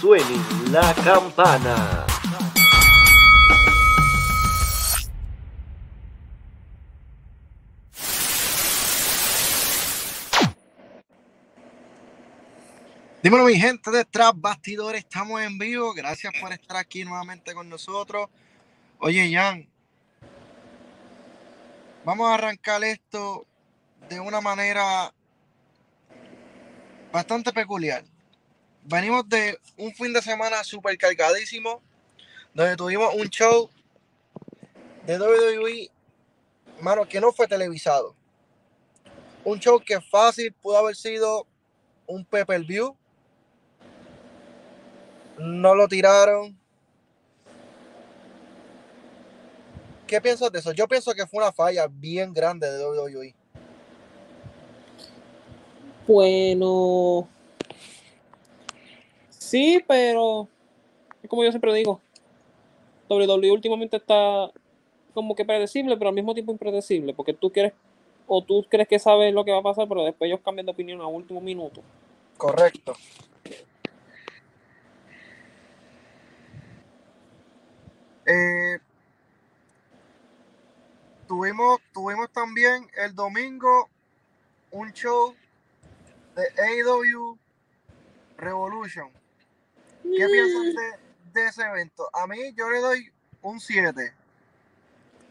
suene la campana. Dímelo mi gente de Tras Bastidores, estamos en vivo, gracias por estar aquí nuevamente con nosotros. Oye Jan, vamos a arrancar esto de una manera bastante peculiar. Venimos de un fin de semana súper cargadísimo, donde tuvimos un show de WWE, mano, que no fue televisado. Un show que fácil pudo haber sido un pay-per-view. No lo tiraron. ¿Qué piensas de eso? Yo pienso que fue una falla bien grande de WWE. Bueno, sí, pero es como yo siempre digo, WWE últimamente está como que predecible, pero al mismo tiempo impredecible, porque tú quieres o tú crees que sabes lo que va a pasar, pero después ellos cambian de opinión a último minuto. Correcto. Eh, tuvimos, tuvimos también el domingo un show de AEW Revolution. ¿Qué piensas de, de ese evento? A mí yo le doy un 7.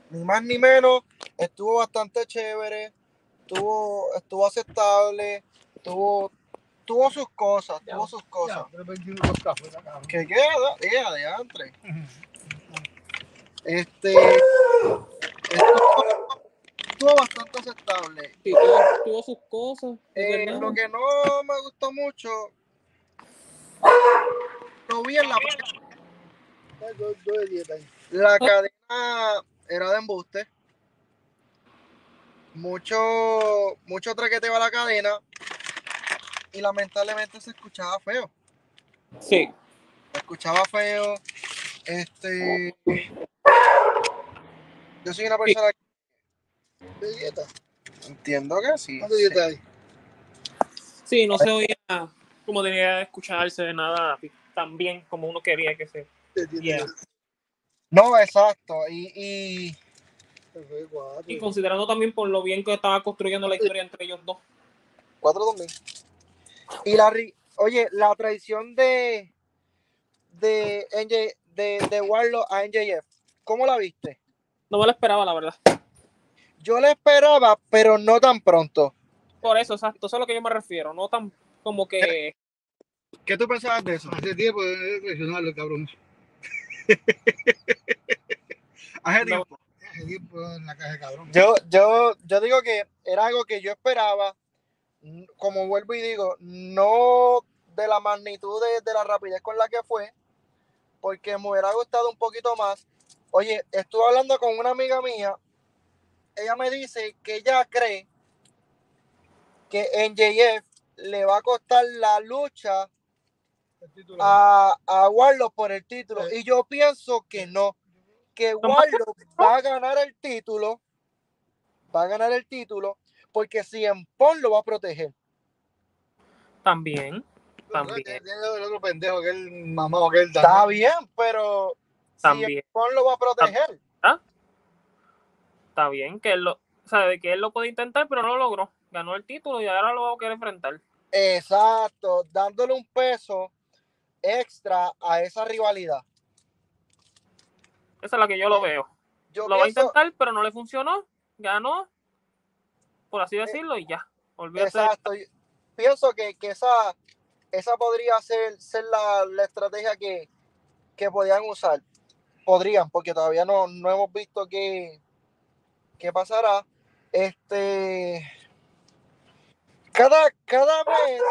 Ni más ni menos. Estuvo bastante chévere. Estuvo, estuvo aceptable. Tuvo, tuvo sus cosas. Tuvo sus cosas. ¿Qué queda? Ya, de antes. Este. Estuvo, estuvo bastante aceptable. Sí, tuvo, tuvo sus cosas. Eh, lo que no me gustó mucho, lo vi en la La cadena era de embuste. Mucho, mucho traqueteo a la cadena. Y lamentablemente se escuchaba feo. Sí, Se escuchaba feo. Este. Yo soy una persona ¿De dieta? Entiendo que sí. ¿Cuánto dieta hay? sí, no se oía como tenía que escucharse nada tan bien como uno quería que se. Yeah. No, exacto. Y, y cuatro. Y considerando también por lo bien que estaba construyendo la historia entre ellos dos. 4-2000. Y la ri- oye, la traición de de NJ, de, de Warlock a NJF, ¿cómo la viste? No me lo esperaba, la verdad. Yo la esperaba, pero no tan pronto. Por eso, exacto, eso es a lo que yo me refiero. No tan como que. ¿Qué tú pensabas de eso? Hace tiempo de presionarlo, cabrón. Hace tiempo. Hace tiempo en la caja de cabrón. Yo, yo, yo digo que era algo que yo esperaba, como vuelvo y digo, no de la magnitud de, de la rapidez con la que fue, porque me hubiera gustado un poquito más. Oye, estuve hablando con una amiga mía, ella me dice que ella cree que en JF le va a costar la lucha. A, a Warlock por el título, Sí. y yo pienso que no, que Warlock va a ganar el título, va a ganar el título, porque si en Pon lo va a proteger. También. También. El otro pendejo que el mamado que él Está bien, pero si También. en Pon lo va a proteger. Está bien que él lo. O sea, de que él lo puede intentar, pero no lo logró. Ganó el título y ahora lo va a querer enfrentar. Exacto, dándole un peso extra a esa rivalidad. Esa es la que yo lo veo. Yo Lo va a intentar, pero no le funcionó. Ganó. Por así decirlo, y ya. Olvídate. exacto, pienso que, que esa, esa podría ser, ser la, la estrategia que, que podían usar. Podrían, porque todavía no, no hemos visto qué, qué pasará. Este. Cada, cada vez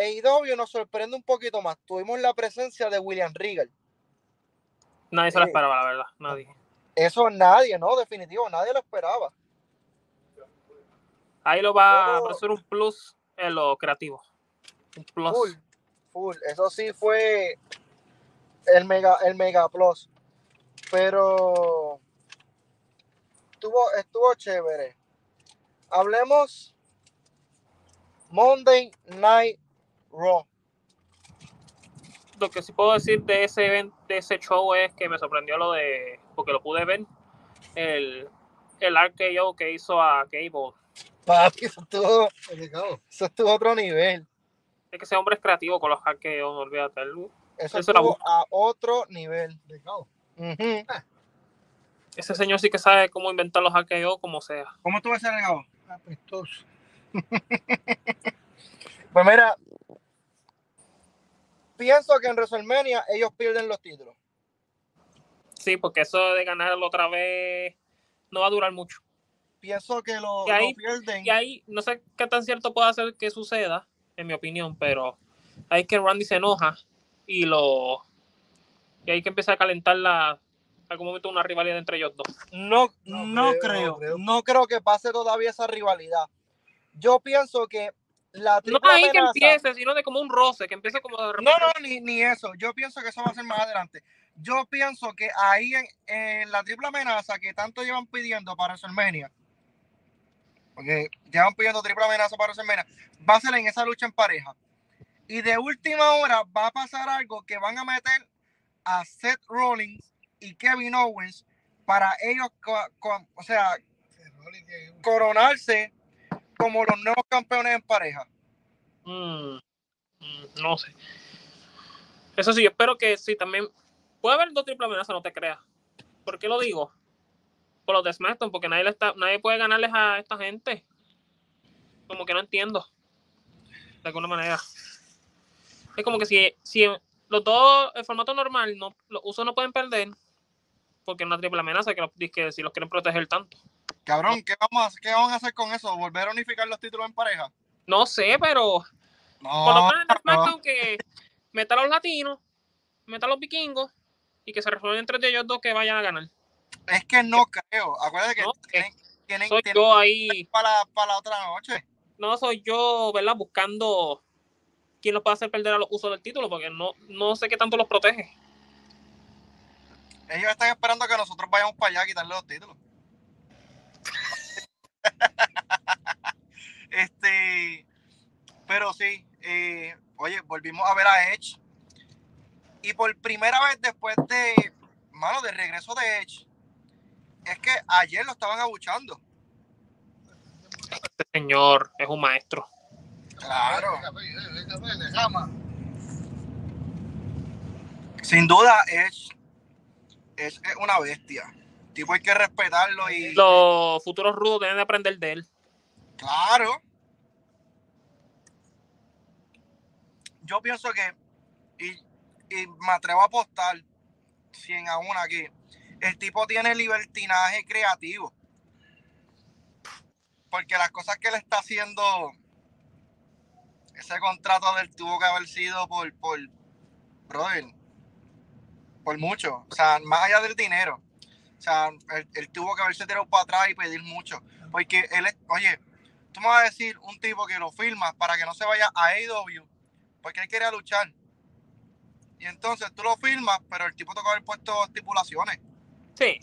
AEW nos sorprende un poquito más. Tuvimos la presencia de William Regal. Nadie se lo Eh. esperaba, la verdad. Nadie. Eso nadie, ¿no? Definitivo, nadie lo esperaba. Ahí lo va a Oh. ofrecer un plus en lo creativo. Un plus. Full, full. Eso sí fue el mega, el mega plus. Pero estuvo, estuvo chévere. Hablemos Monday Night Raw. lo que sí puedo decir de ese event, de ese show es que me sorprendió lo de, porque lo pude ver, el, el RKO que hizo a Cable. Papi, eso estuvo, eso estuvo a otro nivel. Es que ese hombre es creativo con los RKO, no olvídate. Eso, Eso era estuvo a otro nivel. Delicado. Ujú. Ese señor sí que sabe cómo inventar los RKO como sea. ¿Cómo estuvo ese regalo? Apestoso. Pues mira, pienso que en WrestleMania ellos pierden los títulos. Sí, porque eso de ganarlo otra vez no va a durar mucho. Pienso que lo, Y ahí- lo pierden. Y ahí no sé qué tan cierto puede hacer que suceda, en mi opinión, pero ahí es que Randy se enoja y lo y hay que empezar a calentar la algún momento una rivalidad entre ellos dos. No, No no, creo, creo, no creo. no creo que pase todavía esa rivalidad. Yo pienso que la No triple ahí que amenaza- empiece, sino de como un roce, que empiece como de No, repente. no, ni, ni eso. Yo pienso que eso va a ser más adelante. Yo pienso que ahí en, en la triple amenaza que tanto llevan pidiendo para WrestleMania, porque llevan pidiendo triple amenaza para WrestleMania, va a ser en esa lucha en pareja. Y de última hora va a pasar algo que van a meter a Seth Rollins y Kevin Owens para ellos, o sea, que- coronarse como los nuevos campeones en pareja. Mm, mm, no sé. Eso sí, yo espero que sí también. Puede haber dos triple amenazas, no te creas. ¿Por qué lo digo? Por los de porque nadie, le está, nadie puede ganarles a esta gente. Como que no entiendo. De alguna manera. Es como que si, si los dos, el formato normal, no, los usos no pueden perder, porque es una triple amenaza que si los quieren proteger tanto. Cabrón, ¿qué vamos a, hacer- ¿qué van a hacer con eso? ¿Volver a unificar los títulos en pareja? No sé, pero No, Por lo menos en no. Que meta a los latinos, meta a los vikingos y que se resuelvan entre ellos dos que vayan a ganar. Es que no creo. Acuérdate que No, tienen, tienen, Soy tienen yo ahí, para, para la otra noche. no soy yo, ¿verdad? Buscando quién los puede hacer perder a los usos del título, porque no, no sé qué tanto los protege. Ellos están esperando que nosotros vayamos para allá a quitarle los títulos. este, pero sí, eh, oye, volvimos a ver a Edge. Y por primera vez después de, mano, de regreso de Edge, es que ayer lo estaban abuchando. Este señor es un maestro. Claro. Sin duda, Edge, Edge es una bestia. Tipo, hay que respetarlo y. Los futuros rudos deben de aprender de él. Claro. Yo pienso que, y, y me atrevo a apostar 100 a 1 aquí, el tipo tiene libertinaje creativo. Porque las cosas que él está haciendo, ese contrato del tuvo que haber sido por, por, brother, por mucho. O sea, más allá del dinero. O sea, él, él tuvo que haberse tirado para atrás y pedir mucho. Porque él es, oye, tú me vas a decir un tipo que lo firma para que no se vaya a AEW, porque él quería luchar. Y entonces tú lo firmas, pero el tipo toca haber puesto estipulaciones, Sí.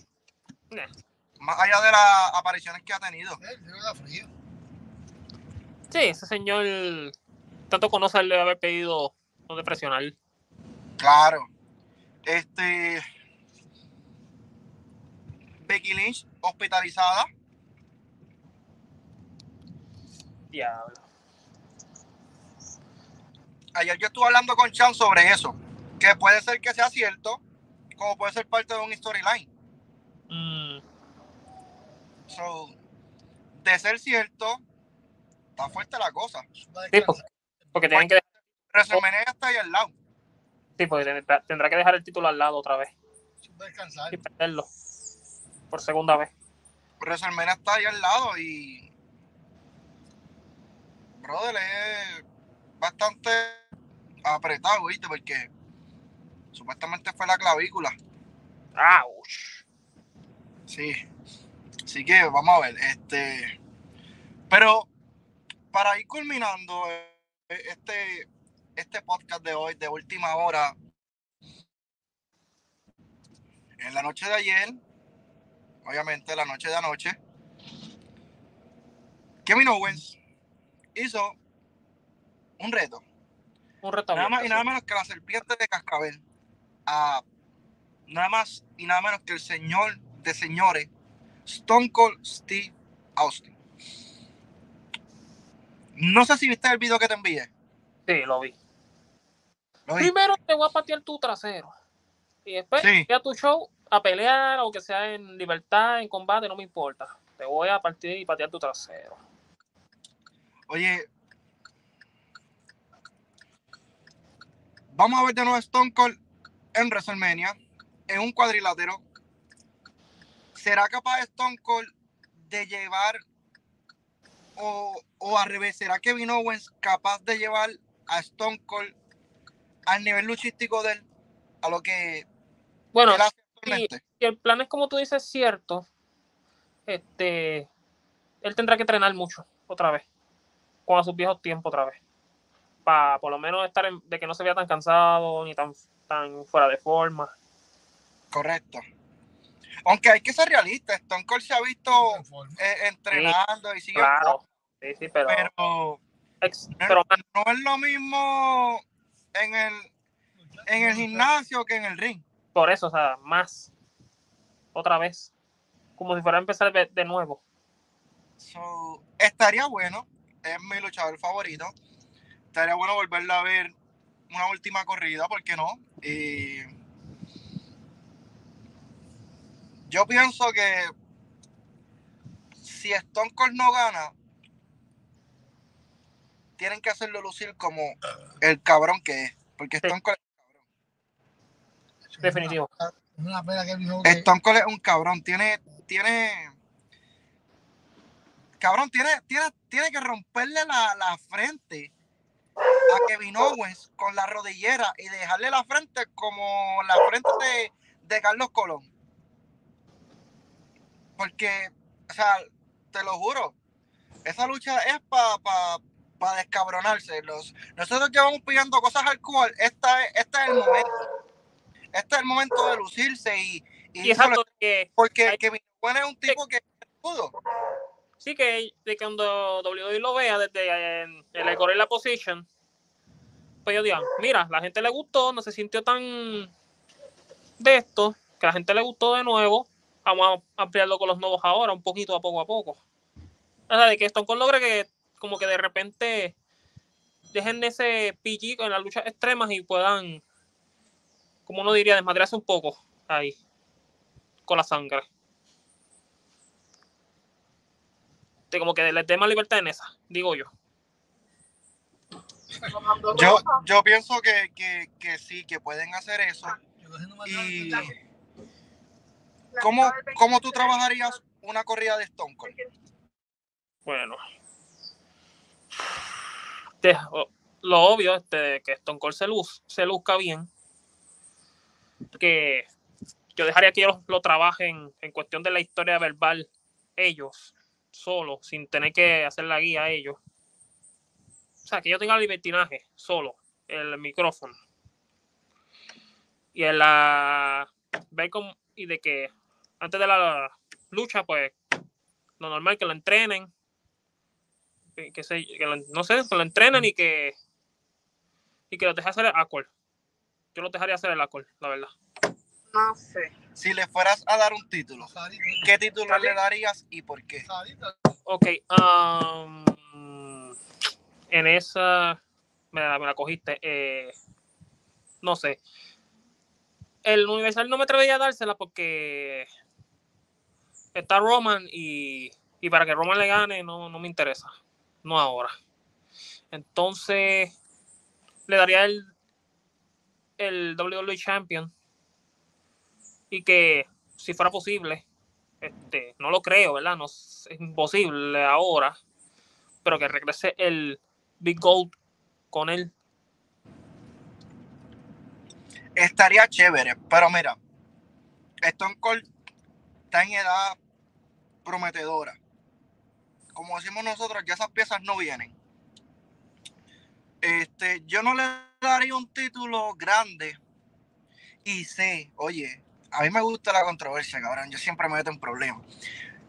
más allá de las apariciones que ha tenido. Sí, ese señor tanto conocerle de haber pedido no de presionar. Claro. Este. Becky Lynch hospitalizada. Diablo. Ayer yo estuve hablando con Chan sobre eso. Que puede ser que sea cierto, como puede ser parte de un storyline. Mm, So, de ser cierto, está fuerte la cosa. Va a sí, descansar. porque, porque tienen que WrestleMania está ahí al lado. sí, porque tendrá, tendrá que dejar el título al lado otra vez Va a descansar. y perderlo por segunda vez. WrestleMania está ahí al lado y. Brother, es bastante apretado, ¿viste? Porque supuestamente fue la clavícula. ¡Auch! Sí. Así que vamos a ver. Este. Pero para ir culminando eh, este, este podcast de hoy, de última hora, en la noche de ayer, obviamente la noche de anoche, Kevin Owens hizo un reto. Un reto Nada más y nada menos que la serpiente de cascabel. A nada más y nada menos que el señor de señores, Stone Cold Steve Austin. No sé si viste el video que te envié. Sí, lo vi. Primero te voy a patear tu trasero. Y después Sí. ve a tu show a pelear, o que sea en libertad, en combate, no me importa. Te voy a partir y patear tu trasero. Oye, vamos a ver de nuevo Stone Cold en WrestleMania, en un cuadrilátero. ¿Será capaz Stone Cold de llevar o, o al revés? ¿Será Kevin Owens capaz de llevar a Stone Cold al nivel luchístico de él? A lo que Bueno, él hace si el plan es como tú dices cierto, este, él tendrá que entrenar mucho otra vez, con a sus viejos tiempos otra vez, para por lo menos estar en- de que no se vea tan cansado ni tan, tan fuera de forma. Correcto. Aunque hay que ser realista, Stone Cold se ha visto eh, entrenando y sigue Claro, sí, sí, pero, pero ex- pero más- no es lo mismo en el, en el gimnasio que en el ring. Por eso, o sea, más otra vez, como si fuera a empezar de, de nuevo. So, estaría bueno, es mi luchador favorito. Estaría bueno volverlo a ver una última corrida, ¿por qué no? Y yo pienso que si Stone Cold no gana, tienen que hacerlo lucir como el cabrón que es. Porque. Stone Cold, Definitivo. Es una pena que dijo que Stone Cold es un cabrón. Tiene, tiene. Cabrón, tiene, tiene, tiene que romperle la, la frente a Kevin Owens con la rodillera y dejarle la frente como la frente de, de Carlos Colón. Porque, o sea, te lo juro, esa lucha es para pa, pa descabronarse. Los, nosotros llevamos pidiendo cosas al cual, esta es, este es el momento. Este es el momento de lucirse y, y Y exacto, que porque hay- Kevin Owens es un tipo que pudo. sí que de que cuando WWE lo vea desde en, en el Gorilla Position, pues yo digan, mira, la gente le gustó, no se sintió tan de esto, que la gente le gustó de nuevo, vamos a ampliarlo con los nuevos ahora, un poquito a poco a poco. O sea, de que Stone Cold logre que como que de repente dejen de ese PG en las luchas extremas y puedan, como uno diría, desmadrarse un poco ahí, con la sangre. De como que les dé más libertad en esa, digo yo. Yo, yo pienso que, que, que sí, que pueden hacer eso. Y ¿cómo, ¿cómo tú trabajarías una corrida de Stone Cold? Bueno. Lo obvio, este, que Stone Cold se, luz, se luzca bien. Que yo dejaría que ellos lo trabajen en cuestión de la historia verbal, ellos, solo, sin tener que hacer la guía a ellos. O sea, que yo tenga libertinaje, solo, el micrófono. Y en la. Ver cómo. Y de que antes de la lucha, pues, lo normal que lo entrenen. Que, que lo- no sé, que lo entrenen y que. Y que los deje hacer el accord. Yo los dejaría hacer el accord, la verdad. No sé. Si le fueras a dar un título, ¿qué título le darías y por qué? Ok, um, en esa me la, me la cogiste. eh, no sé. El Universal no me atrevería a dársela porque está Roman y, y para que Roman le gane no, no me interesa. No ahora. Entonces le daría el, el WWE Champion y que si fuera posible este, no lo creo, ¿verdad? No, es imposible ahora, pero que regrese el Big Gold con él. Estaría chévere, pero mira, Stone Cold está en edad prometedora. Como decimos nosotros, ya esas piezas no vienen. Este, yo no le daría un título grande y sé, oye, a mí me gusta la controversia, cabrón, yo siempre me meto en problemas.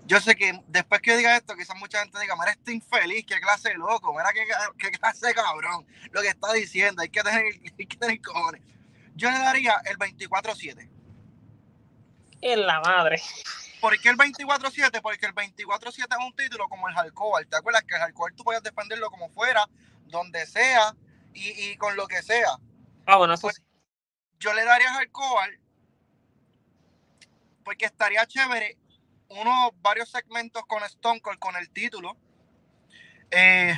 yo sé que después que yo diga esto, quizás mucha gente diga, mira, este infeliz, qué clase de loco, mira qué, qué clase de cabrón, lo que está diciendo, hay que tener, hay que tener cojones. Yo le daría el 24-7. En la madre. ¿Por qué el 24-7? Porque el 24-7 es un título como el Hardcore. ¿Te acuerdas que el Hardcore tú podías defenderlo como fuera, donde sea y, y con lo que sea? Ah, bueno, eso Pues- sí. Yo le daría Hardcore porque estaría chévere unos varios segmentos con Stone Cold con el título. Eh,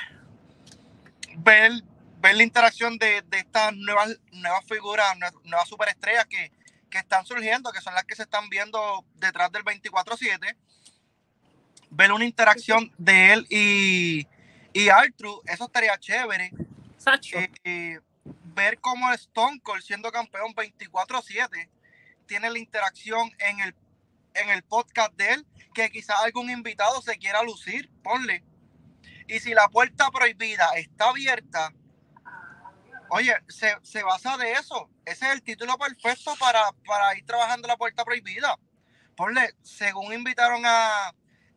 ver, ver la interacción de, de estas nuevas, nuevas figuras, nue- nuevas superestrellas que, que están surgiendo, que son las que se están viendo detrás del 24-7. Ver una interacción de él y, y Artru, eso estaría chévere. Eh, eh, ver cómo Stone Cold siendo campeón 24-7 tiene la interacción en el, en el podcast de él, que quizás algún invitado se quiera lucir, ponle. Y si la puerta prohibida está abierta, oye, se, se basa de eso. Ese es el título perfecto para, para ir trabajando la puerta prohibida. Ponle, según invitaron a,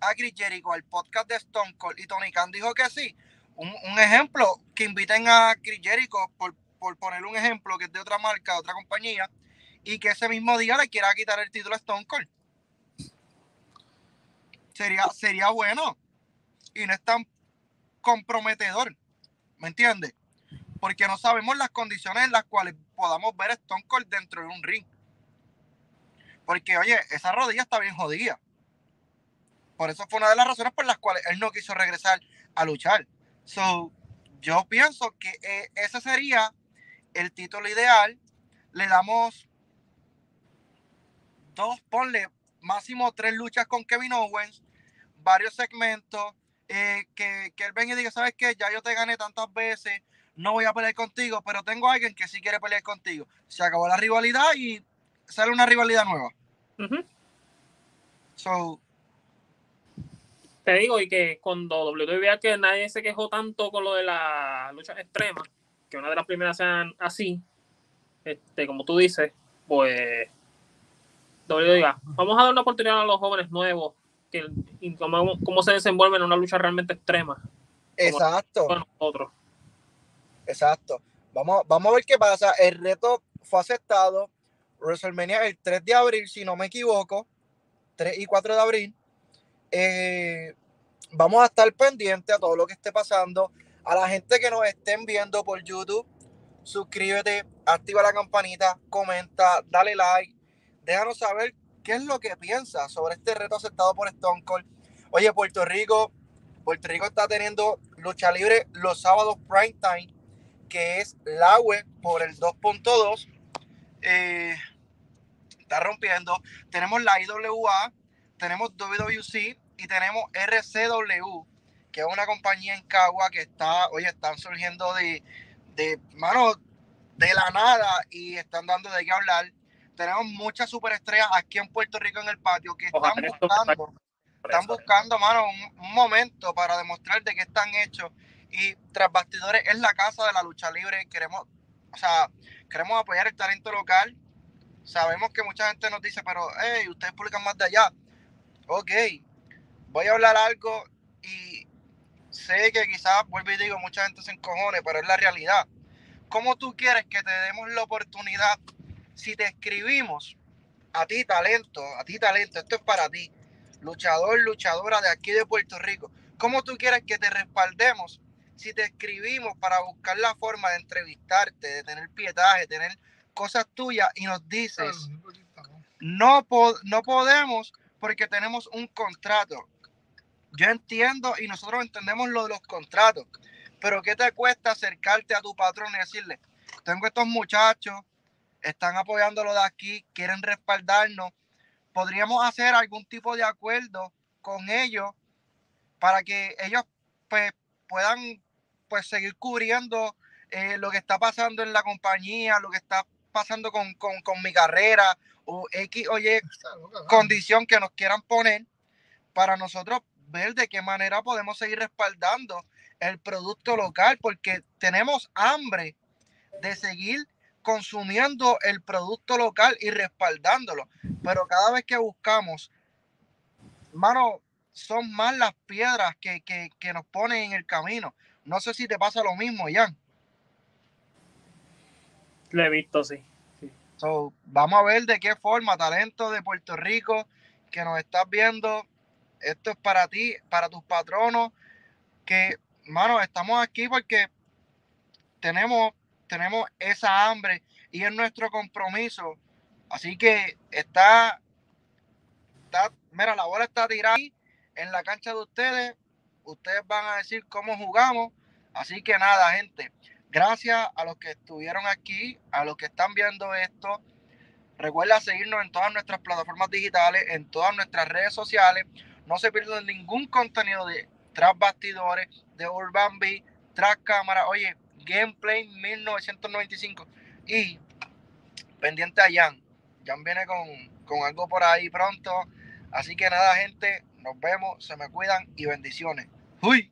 a Chris Jericho al podcast de Stone Cold y Tony Khan dijo que sí, un, un ejemplo, que inviten a Chris Jericho, por, por poner un ejemplo que es de otra marca, de otra compañía, y que ese mismo día le quiera quitar el título a Stone Cold. Sería, sería bueno. Y no es tan comprometedor. ¿Me entiendes? Porque no sabemos las condiciones en las cuales podamos ver a Stone Cold dentro de un ring. Porque, oye, esa rodilla está bien jodida. Por eso fue una de las razones por las cuales él no quiso regresar a luchar. So, yo pienso que eh, ese sería el título ideal. Le damos dos, ponle máximo tres luchas con Kevin Owens, varios segmentos, eh, que, que él venga y diga, ¿sabes qué? Ya yo te gané tantas veces, no voy a pelear contigo, pero tengo a alguien que sí quiere pelear contigo. Se acabó la rivalidad y sale una rivalidad nueva. Ujú. So, Te digo, y que cuando WWE vea que nadie se quejó tanto con lo de las luchas extremas, que una de las primeras sean así, este, como tú dices, pues WWE diga, vamos a dar una oportunidad a los jóvenes nuevos, que, y cómo, cómo se desenvuelven en una lucha realmente extrema exacto. con nosotros. Exacto. Vamos, vamos a ver qué pasa. El reto fue aceptado. WrestleMania el 3 de abril, si no me equivoco. 3 y 4 de abril. Eh, vamos a estar pendientes a todo lo que esté pasando. A la gente que nos estén viendo por YouTube, suscríbete, activa la campanita, comenta, dale like. Déjanos saber qué es lo que piensas sobre este reto aceptado por Stone Cold. Oye, Puerto Rico, Puerto Rico está teniendo lucha libre los sábados prime time que es la web por el 2.2. Eh, está rompiendo. Tenemos la IWA, tenemos WWC y tenemos RCW, que es una compañía en Cagua que está, oye, están surgiendo de, de, mano, de la nada y están dando de qué hablar. Tenemos muchas superestrellas aquí en Puerto Rico en el patio que están buscando están buscando, mano, un, un momento para demostrar de qué están hechos. Y tras bastidores es la casa de la lucha libre. Queremos, o sea, queremos apoyar el talento local. Sabemos que mucha gente nos dice, pero, hey, ustedes publican más de allá. Ok, voy a hablar algo y sé que quizás, vuelvo y digo, mucha gente se encojone, pero es la realidad. ¿Cómo tú quieres que te demos la oportunidad si te escribimos a ti, talento, a ti, talento, esto es para ti? luchador, luchadora de aquí de Puerto Rico. ¿Cómo tú quieres que te respaldemos si te escribimos para buscar la forma de entrevistarte, de tener pietaje, de tener cosas tuyas y nos dices, no, po- no podemos porque tenemos un contrato? Yo entiendo y nosotros entendemos lo de los contratos, pero ¿qué te cuesta acercarte a tu patrón y decirle, tengo estos muchachos, están apoyando lo de aquí, quieren respaldarnos, podríamos hacer algún tipo de acuerdo con ellos para que ellos pues, puedan pues seguir cubriendo eh, lo que está pasando en la compañía, lo que está pasando con, con, con mi carrera o X o Y condición que nos quieran poner para nosotros ver de qué manera podemos seguir respaldando el producto local porque tenemos hambre de seguir consumiendo el producto local y respaldándolo. Pero cada vez que buscamos, mano, son más las piedras que, que, que nos ponen en el camino. No sé si te pasa lo mismo, Jan. Lo he visto, sí. So, vamos a ver de qué forma, talento de Puerto Rico, que nos estás viendo. Esto es para ti, para tus patronos, que, mano, estamos aquí porque tenemos, tenemos esa hambre y es nuestro compromiso. Así que está, está, mira, la bola está tirada ahí en la cancha de ustedes. Ustedes van a decir cómo jugamos. Así que nada, gente. Gracias a los que estuvieron aquí, a los que están viendo esto. Recuerda seguirnos en todas nuestras plataformas digitales, en todas nuestras redes sociales. No se pierdan ningún contenido de tras bastidores, de Urban Beat, tras cámara. Oye, Gameplay 1995. Y pendiente a Jan. Jan viene con, con algo por ahí pronto. Así que nada, gente. Nos vemos. Se me cuidan y bendiciones. ¡Uy!